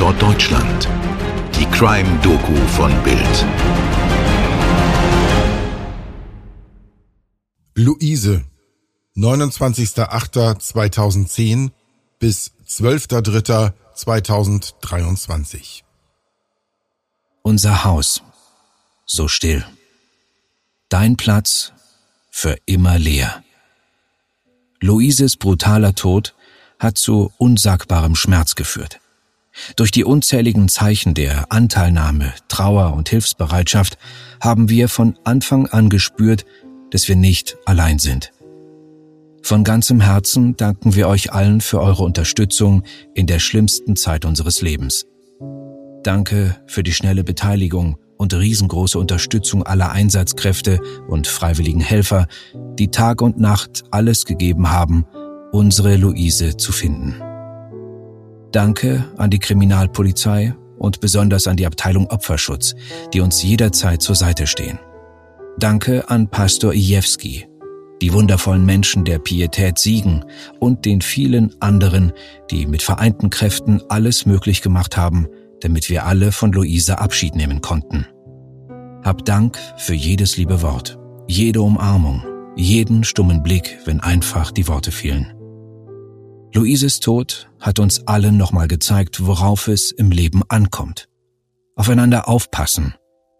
Tatort Deutschland. Die Crime-Doku von Bild. Luise, 29.08.2010 bis 12.03.2023. Unser Haus. So still. Dein Platz für immer leer. Luises brutaler Tod hat zu unsagbarem Schmerz geführt. Durch die unzähligen Zeichen der Anteilnahme, Trauer und Hilfsbereitschaft haben wir von Anfang an gespürt, dass wir nicht allein sind. Von ganzem Herzen danken wir euch allen für eure Unterstützung in der schlimmsten Zeit unseres Lebens. Danke für die schnelle Beteiligung und riesengroße Unterstützung aller Einsatzkräfte und freiwilligen Helfer, die Tag und Nacht alles gegeben haben, unsere Luise zu finden. Danke an die Kriminalpolizei und besonders an die Abteilung Opferschutz, die uns jederzeit zur Seite stehen. Danke an Pastor Ijewski, die wundervollen Menschen der Pietät Siegen und den vielen anderen, die mit vereinten Kräften alles möglich gemacht haben, damit wir alle von Luise Abschied nehmen konnten. Hab Dank für jedes liebe Wort, jede Umarmung, jeden stummen Blick, wenn einfach die Worte fehlen. Luises Tod hat uns allen nochmal gezeigt, worauf es im Leben ankommt. Aufeinander aufpassen,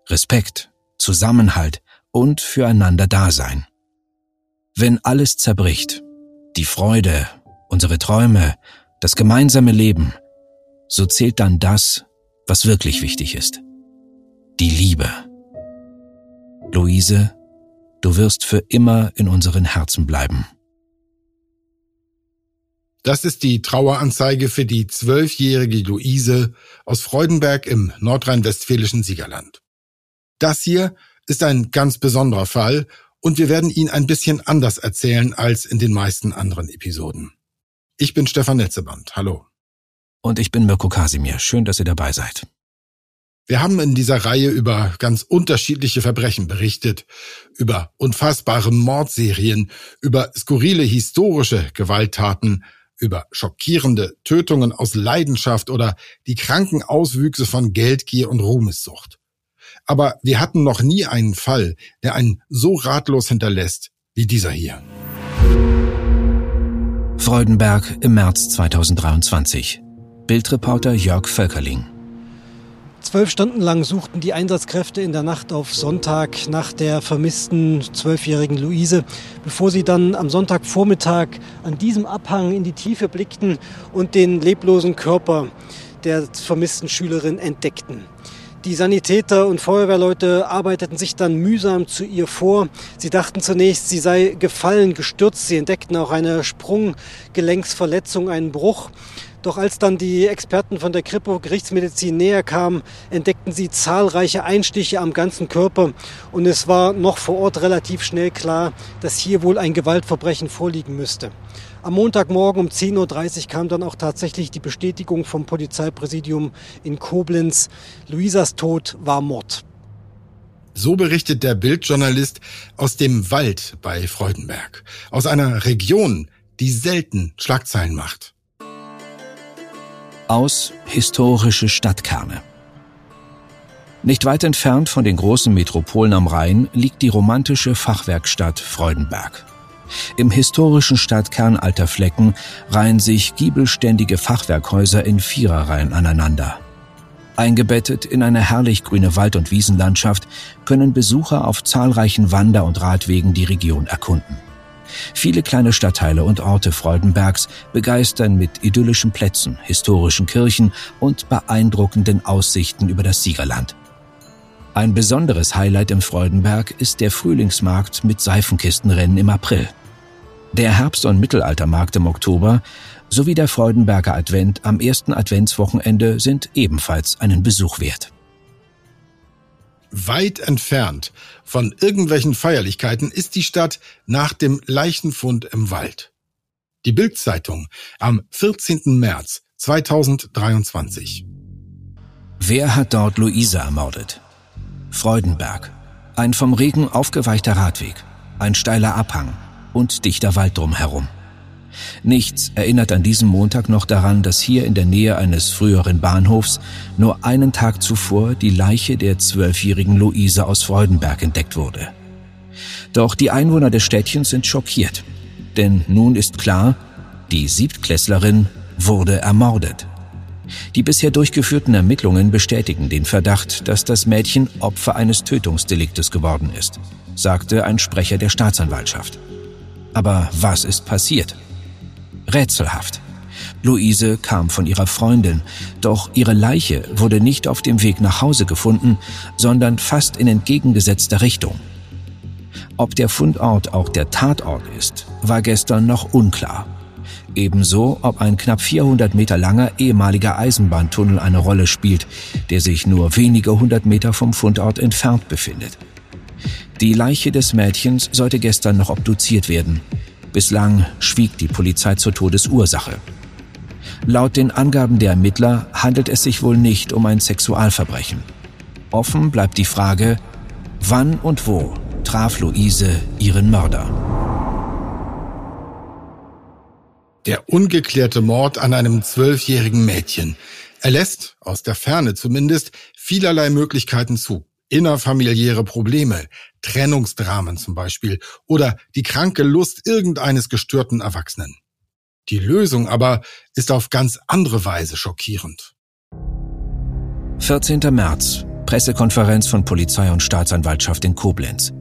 Respekt, Zusammenhalt und füreinander Dasein. Wenn alles zerbricht, die Freude, unsere Träume, das gemeinsame Leben, so zählt dann das, was wirklich wichtig ist. Die Liebe. Luise, du wirst für immer in unseren Herzen bleiben. Das ist die Traueranzeige für die zwölfjährige Luise aus Freudenberg im nordrhein-westfälischen Siegerland. Das hier ist ein ganz besonderer Fall und wir werden ihn ein bisschen anders erzählen als in den meisten anderen Episoden. Ich bin Stefan Netzeband. Hallo. Und ich bin Mirko Kasimir. Schön, dass ihr dabei seid. Wir haben in dieser Reihe über ganz unterschiedliche Verbrechen berichtet, über unfassbare Mordserien, über skurrile historische Gewalttaten, über schockierende Tötungen aus Leidenschaft oder die kranken Auswüchse von Geldgier und Ruhmessucht. Aber wir hatten noch nie einen Fall, der einen so ratlos hinterlässt wie dieser hier. Freudenberg im März 2023. Bildreporter Jörg Völkerling. Zwölf Stunden lang suchten die Einsatzkräfte in der Nacht auf Sonntag nach der vermissten zwölfjährigen Luise, bevor sie dann am Sonntagvormittag an diesem Abhang in die Tiefe blickten und den leblosen Körper der vermissten Schülerin entdeckten. Die Sanitäter und Feuerwehrleute arbeiteten sich dann mühsam zu ihr vor. Sie dachten zunächst, sie sei gefallen, gestürzt. Sie entdeckten auch eine Sprunggelenksverletzung, einen Bruch. Doch als dann die Experten von der Kripo Gerichtsmedizin näher kamen, entdeckten sie zahlreiche Einstiche am ganzen Körper und es war noch vor Ort relativ schnell klar, dass hier wohl ein Gewaltverbrechen vorliegen müsste. Am Montagmorgen um 10.30 Uhr kam dann auch tatsächlich die Bestätigung vom Polizeipräsidium in Koblenz. Luisas Tod war Mord. So berichtet der Bildjournalist aus dem Wald bei Freudenberg, aus einer Region, die selten Schlagzeilen macht aus historische Stadtkerne. Nicht weit entfernt von den großen Metropolen am Rhein liegt die romantische Fachwerkstatt Freudenberg. Im historischen Stadtkern Alter Flecken reihen sich giebelständige Fachwerkhäuser in Viererreihen aneinander. Eingebettet in eine herrlich grüne Wald- und Wiesenlandschaft können Besucher auf zahlreichen Wander- und Radwegen die Region erkunden. Viele kleine Stadtteile und Orte Freudenbergs begeistern mit idyllischen Plätzen, historischen Kirchen und beeindruckenden Aussichten über das Siegerland. Ein besonderes Highlight im Freudenberg ist der Frühlingsmarkt mit Seifenkistenrennen im April. Der Herbst- und Mittelaltermarkt im Oktober sowie der Freudenberger Advent am ersten Adventswochenende sind ebenfalls einen Besuch wert. Weit entfernt von irgendwelchen Feierlichkeiten ist die Stadt nach dem Leichenfund im Wald. Die Bildzeitung am 14. März 2023. Wer hat dort Luisa ermordet? Freudenberg. Ein vom Regen aufgeweichter Radweg, ein steiler Abhang und dichter Wald drumherum. Nichts erinnert an diesem Montag noch daran, dass hier in der Nähe eines früheren Bahnhofs nur einen Tag zuvor die Leiche der zwölfjährigen Luise aus Freudenberg entdeckt wurde. Doch die Einwohner des Städtchens sind schockiert. Denn nun ist klar, die Siebtklässlerin wurde ermordet. Die bisher durchgeführten Ermittlungen bestätigen den Verdacht, dass das Mädchen Opfer eines Tötungsdeliktes geworden ist, sagte ein Sprecher der Staatsanwaltschaft. Aber was ist passiert? Rätselhaft. Luise kam von ihrer Freundin, doch ihre Leiche wurde nicht auf dem Weg nach Hause gefunden, sondern fast in entgegengesetzter Richtung. Ob der Fundort auch der Tatort ist, war gestern noch unklar. Ebenso, ob ein knapp 400 Meter langer ehemaliger Eisenbahntunnel eine Rolle spielt, der sich nur wenige hundert Meter vom Fundort entfernt befindet. Die Leiche des Mädchens sollte gestern noch obduziert werden. Bislang schwieg die Polizei zur Todesursache. Laut den Angaben der Ermittler handelt es sich wohl nicht um ein Sexualverbrechen. Offen bleibt die Frage, wann und wo traf Luise ihren Mörder. Der ungeklärte Mord an einem zwölfjährigen Mädchen. Er lässt, aus der Ferne zumindest, vielerlei Möglichkeiten zu. Innerfamiliäre Probleme, Trennungsdramen zum Beispiel oder die kranke Lust irgendeines gestörten Erwachsenen. Die Lösung aber ist auf ganz andere Weise schockierend. 14. März, Pressekonferenz von Polizei und Staatsanwaltschaft in Koblenz.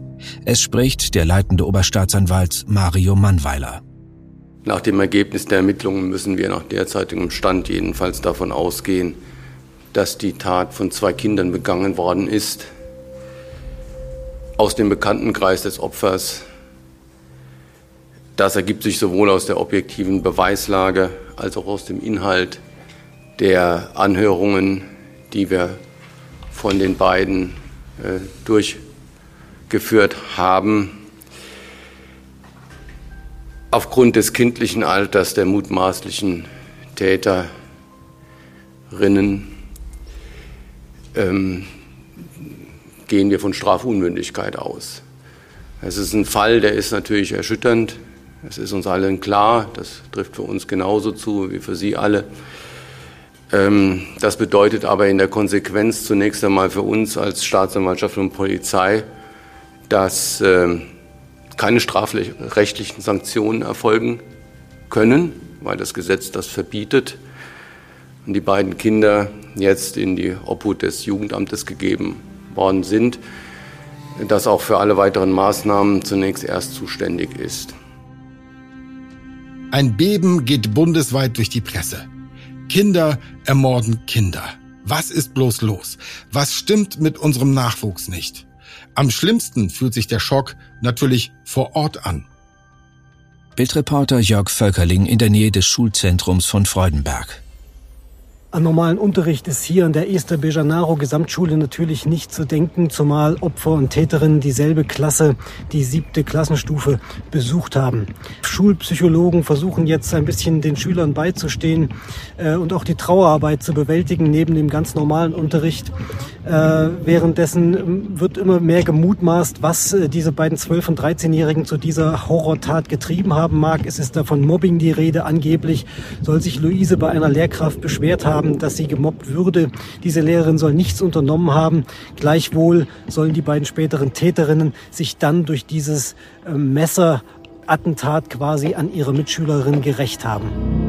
Es spricht der leitende Oberstaatsanwalt Mario Mannweiler. Nach dem Ergebnis der Ermittlungen müssen wir nach derzeitigem Stand jedenfalls davon ausgehen, dass die Tat von zwei Kindern begangen worden ist. Aus dem Bekanntenkreis des Opfers. Das ergibt sich sowohl aus der objektiven Beweislage als auch aus dem Inhalt der Anhörungen, die wir von den beiden äh, durchgeführt haben. Aufgrund des kindlichen Alters der mutmaßlichen Täterinnen ähm, gehen wir von Strafunmündigkeit aus. Es ist ein Fall, der ist natürlich erschütternd. Es ist uns allen klar, das trifft für uns genauso zu wie für Sie alle. Ähm, das bedeutet aber in der Konsequenz zunächst einmal für uns als Staatsanwaltschaft und Polizei, dass ähm, keine strafrechtlichen Sanktionen erfolgen können, weil das Gesetz das verbietet und die beiden Kinder jetzt in die Obhut des Jugendamtes gegeben worden sind, das auch für alle weiteren Maßnahmen zunächst erst zuständig ist. Ein Beben geht bundesweit durch die Presse. Kinder ermorden Kinder. Was ist bloß los? Was stimmt mit unserem Nachwuchs nicht? Am schlimmsten fühlt sich der Schock natürlich vor Ort an. Bildreporter Jörg Völkerling in der Nähe des Schulzentrums von Freudenberg. An normalen Unterricht ist hier an der Esther Bejanaro Gesamtschule natürlich nicht zu denken, zumal Opfer und Täterinnen dieselbe Klasse, die siebte Klassenstufe, besucht haben. Schulpsychologen versuchen jetzt ein bisschen den Schülern beizustehen äh, und auch die Trauerarbeit zu bewältigen neben dem ganz normalen Unterricht. Äh, währenddessen ähm, wird immer mehr gemutmaßt, was äh, diese beiden 12- und 13-Jährigen zu dieser Horrortat getrieben haben mag. Es ist da von Mobbing die Rede. Angeblich soll sich Luise bei einer Lehrkraft beschwert haben haben, dass sie gemobbt würde. Diese Lehrerin soll nichts unternommen haben. Gleichwohl sollen die beiden späteren Täterinnen sich dann durch dieses äh, Messerattentat quasi an ihre Mitschülerin gerecht haben.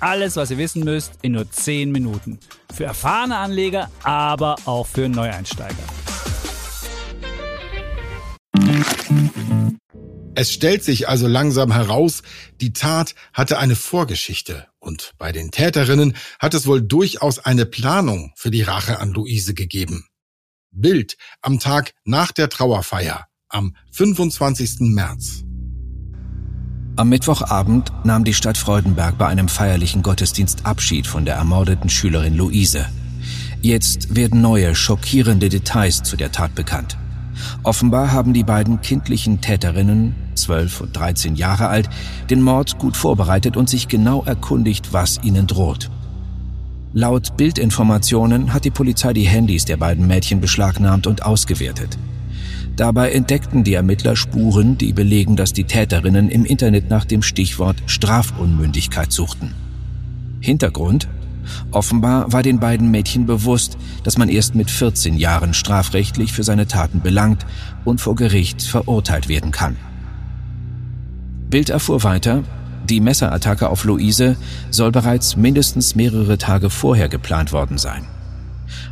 Alles, was ihr wissen müsst, in nur 10 Minuten. Für erfahrene Anleger, aber auch für Neueinsteiger. Es stellt sich also langsam heraus, die Tat hatte eine Vorgeschichte und bei den Täterinnen hat es wohl durchaus eine Planung für die Rache an Luise gegeben. Bild am Tag nach der Trauerfeier am 25. März. Am Mittwochabend nahm die Stadt Freudenberg bei einem feierlichen Gottesdienst Abschied von der ermordeten Schülerin Luise. Jetzt werden neue, schockierende Details zu der Tat bekannt. Offenbar haben die beiden kindlichen Täterinnen, 12 und 13 Jahre alt, den Mord gut vorbereitet und sich genau erkundigt, was ihnen droht. Laut Bildinformationen hat die Polizei die Handys der beiden Mädchen beschlagnahmt und ausgewertet. Dabei entdeckten die Ermittler Spuren, die belegen, dass die Täterinnen im Internet nach dem Stichwort Strafunmündigkeit suchten. Hintergrund? Offenbar war den beiden Mädchen bewusst, dass man erst mit 14 Jahren strafrechtlich für seine Taten belangt und vor Gericht verurteilt werden kann. Bild erfuhr weiter, die Messerattacke auf Luise soll bereits mindestens mehrere Tage vorher geplant worden sein.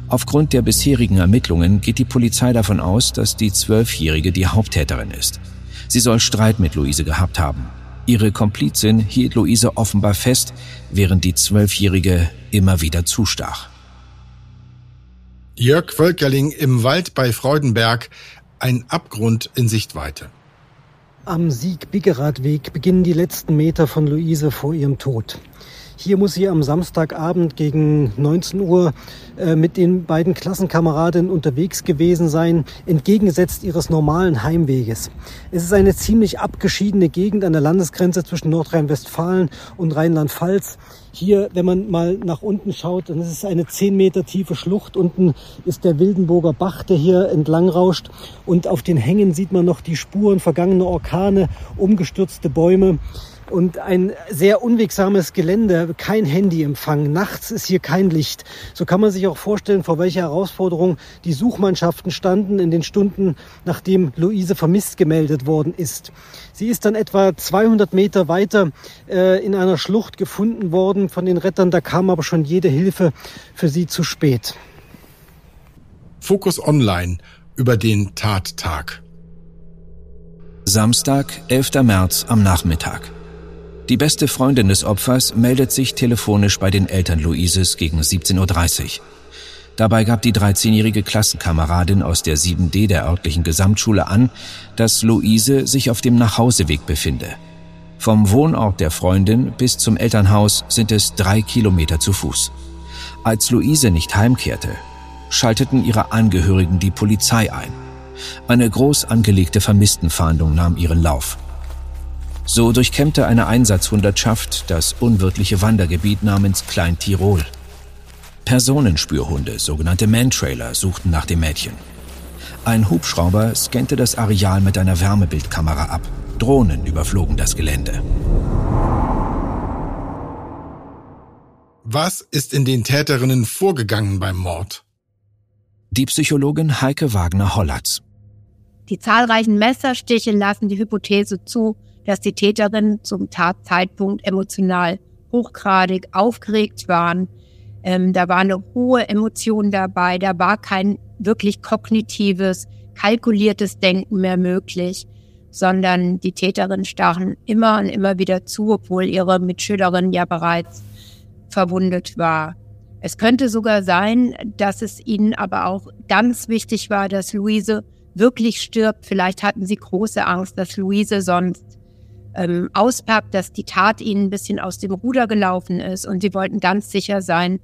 Aufgrund der bisherigen Ermittlungen geht die Polizei davon aus, dass die Zwölfjährige die Haupttäterin ist. Sie soll Streit mit Luise gehabt haben. Ihre Komplizin hielt Luise offenbar fest, während die Zwölfjährige immer wieder zustach. Jörg Völkerling im Wald bei Freudenberg, ein Abgrund in Sichtweite. Am Sieg-Biggerath-Weg beginnen die letzten Meter von Luise vor ihrem Tod. Hier muss sie am Samstagabend gegen 19 Uhr äh, mit den beiden Klassenkameradinnen unterwegs gewesen sein, entgegengesetzt ihres normalen Heimweges. Es ist eine ziemlich abgeschiedene Gegend an der Landesgrenze zwischen Nordrhein-Westfalen und Rheinland-Pfalz. Hier, wenn man mal nach unten schaut, dann ist es eine 10 Meter tiefe Schlucht. Unten ist der Wildenburger Bach, der hier entlang rauscht. Und auf den Hängen sieht man noch die Spuren vergangener Orkane, umgestürzte Bäume und ein sehr unwegsames Gelände, kein Handyempfang. Nachts ist hier kein Licht. So kann man sich auch vorstellen, vor welcher Herausforderung die Suchmannschaften standen in den Stunden, nachdem Luise vermisst gemeldet worden ist. Sie ist dann etwa 200 Meter weiter äh, in einer Schlucht gefunden worden von den Rettern. Da kam aber schon jede Hilfe für sie zu spät. Fokus Online über den Tattag. Samstag, 11. März am Nachmittag. Die beste Freundin des Opfers meldet sich telefonisch bei den Eltern Luises gegen 17.30 Uhr. Dabei gab die 13-jährige Klassenkameradin aus der 7D der örtlichen Gesamtschule an, dass Luise sich auf dem Nachhauseweg befinde. Vom Wohnort der Freundin bis zum Elternhaus sind es drei Kilometer zu Fuß. Als Luise nicht heimkehrte, schalteten ihre Angehörigen die Polizei ein. Eine groß angelegte Vermisstenfahndung nahm ihren Lauf. So durchkämmte eine Einsatzhundertschaft das unwirtliche Wandergebiet namens Klein Tirol. Personenspürhunde, sogenannte Mantrailer, suchten nach dem Mädchen. Ein Hubschrauber scannte das Areal mit einer Wärmebildkamera ab. Drohnen überflogen das Gelände. Was ist in den Täterinnen vorgegangen beim Mord? Die Psychologin Heike Wagner-Hollatz. Die zahlreichen Messerstiche lassen die Hypothese zu, dass die Täterinnen zum Tatzeitpunkt emotional hochgradig aufgeregt waren. Ähm, da war eine hohe Emotion dabei, da war kein wirklich kognitives, kalkuliertes Denken mehr möglich, sondern die Täterinnen stachen immer und immer wieder zu, obwohl ihre Mitschülerin ja bereits verwundet war. Es könnte sogar sein, dass es ihnen aber auch ganz wichtig war, dass Luise wirklich stirbt. Vielleicht hatten sie große Angst, dass Luise sonst ähm, auspackt, dass die Tat ihnen ein bisschen aus dem Ruder gelaufen ist und sie wollten ganz sicher sein,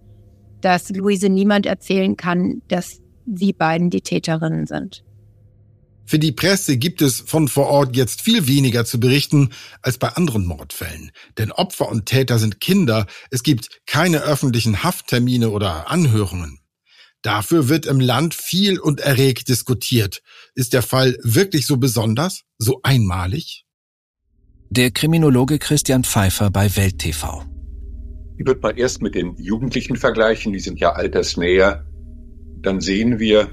dass Luise niemand erzählen kann, dass sie beiden die Täterinnen sind. Für die Presse gibt es von vor Ort jetzt viel weniger zu berichten als bei anderen Mordfällen. Denn Opfer und Täter sind Kinder. Es gibt keine öffentlichen Hafttermine oder Anhörungen. Dafür wird im Land viel und erregt diskutiert. Ist der Fall wirklich so besonders, so einmalig? Der Kriminologe Christian Pfeiffer bei Welt TV. Ich würde mal erst mit den Jugendlichen vergleichen, die sind ja altersnäher. Dann sehen wir,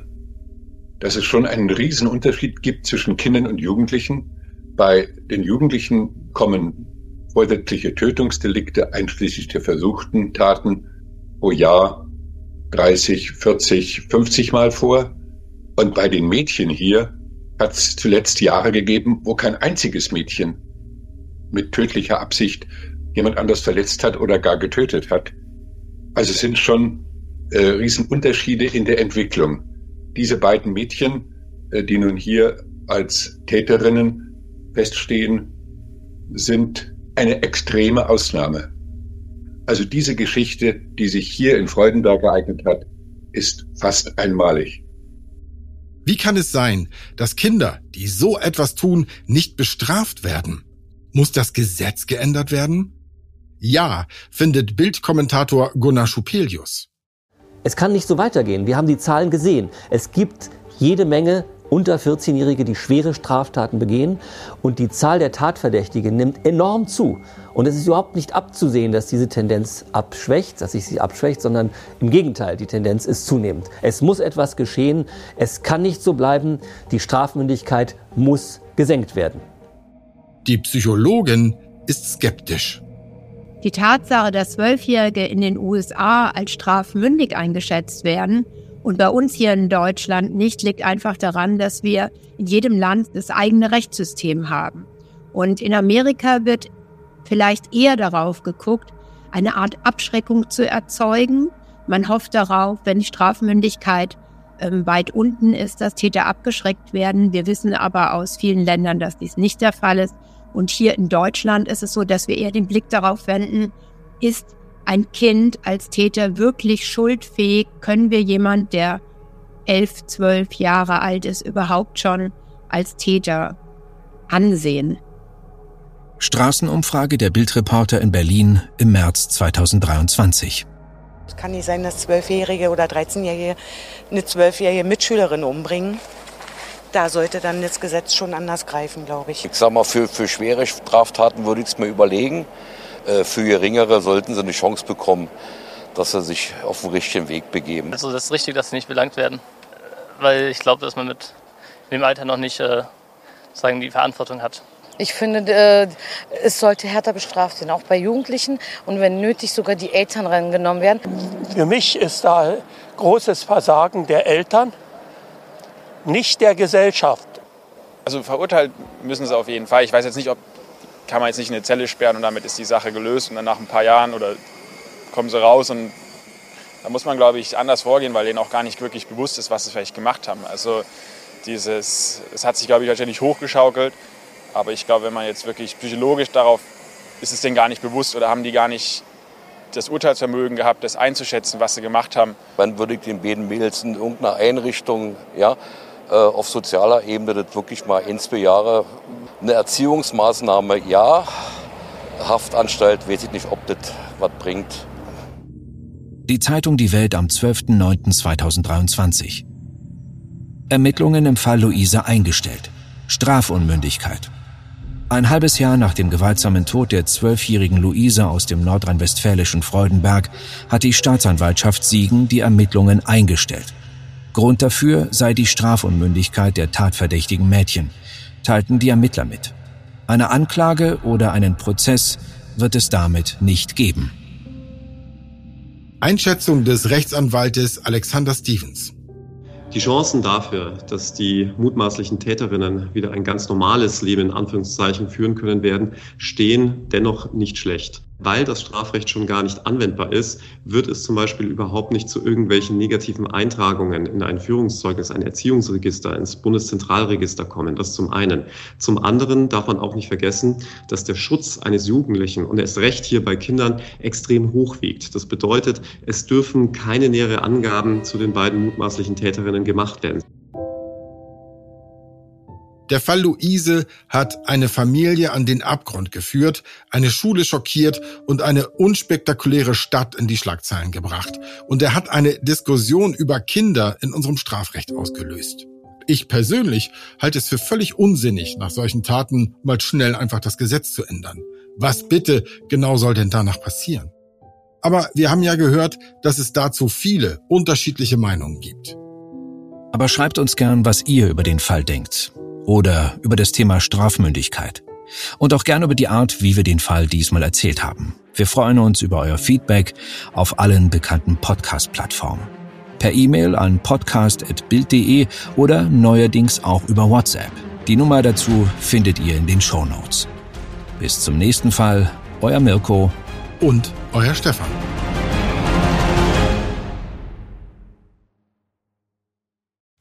dass es schon einen riesen Unterschied gibt zwischen Kindern und Jugendlichen. Bei den Jugendlichen kommen vorsätzliche Tötungsdelikte einschließlich der versuchten Taten pro Jahr 30, 40, 50 Mal vor. Und bei den Mädchen hier hat es zuletzt Jahre gegeben, wo kein einziges Mädchen mit tödlicher Absicht jemand anders verletzt hat oder gar getötet hat. Also es sind schon äh, Riesenunterschiede in der Entwicklung. Diese beiden Mädchen, äh, die nun hier als Täterinnen feststehen, sind eine extreme Ausnahme. Also diese Geschichte, die sich hier in Freudenberg ereignet hat, ist fast einmalig. Wie kann es sein, dass Kinder, die so etwas tun, nicht bestraft werden? Muss das Gesetz geändert werden? Ja, findet Bildkommentator Gunnar Schupelius. Es kann nicht so weitergehen. Wir haben die Zahlen gesehen. Es gibt jede Menge unter 14-Jährige, die schwere Straftaten begehen. Und die Zahl der Tatverdächtigen nimmt enorm zu. Und es ist überhaupt nicht abzusehen, dass diese Tendenz abschwächt, dass sich sie abschwächt, sondern im Gegenteil, die Tendenz ist zunehmend. Es muss etwas geschehen. Es kann nicht so bleiben. Die Strafmündigkeit muss gesenkt werden. Die Psychologin ist skeptisch. Die Tatsache, dass Zwölfjährige in den USA als strafmündig eingeschätzt werden, und bei uns hier in Deutschland nicht, liegt einfach daran, dass wir in jedem Land das eigene Rechtssystem haben. Und in Amerika wird vielleicht eher darauf geguckt, eine Art Abschreckung zu erzeugen. Man hofft darauf, wenn die Strafmündigkeit ähm, weit unten ist, dass Täter abgeschreckt werden. Wir wissen aber aus vielen Ländern, dass dies nicht der Fall ist. Und hier in Deutschland ist es so, dass wir eher den Blick darauf wenden, ist ein Kind als Täter wirklich schuldfähig? Können wir jemand, der elf, zwölf Jahre alt ist, überhaupt schon als Täter ansehen? Straßenumfrage der Bildreporter in Berlin im März 2023. Es kann nicht sein, dass Zwölfjährige oder 13-Jährige eine zwölfjährige Mitschülerin umbringen. Da sollte dann das Gesetz schon anders greifen, glaube ich. Ich sag mal, für, für schwere Straftaten würde ich es mir überlegen. Äh, für Geringere sollten sie eine Chance bekommen, dass sie sich auf den richtigen Weg begeben. Also das ist richtig, dass sie nicht belangt werden, weil ich glaube, dass man mit dem Alter noch nicht äh, sagen, die Verantwortung hat. Ich finde, äh, es sollte härter bestraft werden, auch bei Jugendlichen und wenn nötig sogar die Eltern rangenommen werden. Für mich ist da großes Versagen der Eltern, nicht der Gesellschaft. Also verurteilt müssen sie auf jeden Fall. Ich weiß jetzt nicht, ob kann man jetzt nicht in eine Zelle sperren und damit ist die Sache gelöst und dann nach ein paar Jahren oder kommen sie raus und da muss man, glaube ich, anders vorgehen, weil denen auch gar nicht wirklich bewusst ist, was sie vielleicht gemacht haben. Also dieses, es hat sich, glaube ich, wahrscheinlich hochgeschaukelt, aber ich glaube, wenn man jetzt wirklich psychologisch darauf, ist es denen gar nicht bewusst oder haben die gar nicht das Urteilsvermögen gehabt, das einzuschätzen, was sie gemacht haben. Wann würde ich den beiden Mädels in irgendeiner Einrichtung, ja, auf sozialer Ebene das wirklich mal ein, zwei Jahre eine Erziehungsmaßnahme, ja. Haftanstalt, weiß ich nicht, ob das was bringt. Die Zeitung Die Welt am 12.09.2023. Ermittlungen im Fall Luise eingestellt. Strafunmündigkeit. Ein halbes Jahr nach dem gewaltsamen Tod der zwölfjährigen Luise aus dem nordrhein-westfälischen Freudenberg hat die Staatsanwaltschaft Siegen die Ermittlungen eingestellt. Grund dafür sei die Strafunmündigkeit der tatverdächtigen Mädchen, teilten die Ermittler mit. Eine Anklage oder einen Prozess wird es damit nicht geben. Einschätzung des Rechtsanwaltes Alexander Stevens. Die Chancen dafür, dass die mutmaßlichen Täterinnen wieder ein ganz normales Leben in Anführungszeichen führen können werden, stehen dennoch nicht schlecht. Weil das Strafrecht schon gar nicht anwendbar ist, wird es zum Beispiel überhaupt nicht zu irgendwelchen negativen Eintragungen in ein Führungszeugnis, ein Erziehungsregister, ins Bundeszentralregister kommen. Das zum einen. Zum anderen darf man auch nicht vergessen, dass der Schutz eines Jugendlichen und erst recht hier bei Kindern extrem hoch wiegt. Das bedeutet, es dürfen keine nähere Angaben zu den beiden mutmaßlichen Täterinnen gemacht werden. Der Fall Luise hat eine Familie an den Abgrund geführt, eine Schule schockiert und eine unspektakuläre Stadt in die Schlagzeilen gebracht. Und er hat eine Diskussion über Kinder in unserem Strafrecht ausgelöst. Ich persönlich halte es für völlig unsinnig, nach solchen Taten mal schnell einfach das Gesetz zu ändern. Was bitte genau soll denn danach passieren? Aber wir haben ja gehört, dass es dazu viele unterschiedliche Meinungen gibt. Aber schreibt uns gern, was ihr über den Fall denkt oder über das Thema Strafmündigkeit. Und auch gerne über die Art, wie wir den Fall diesmal erzählt haben. Wir freuen uns über euer Feedback auf allen bekannten Podcast-Plattformen. Per E-Mail an podcast.bild.de oder neuerdings auch über WhatsApp. Die Nummer dazu findet ihr in den Show Notes. Bis zum nächsten Fall, euer Mirko und euer Stefan.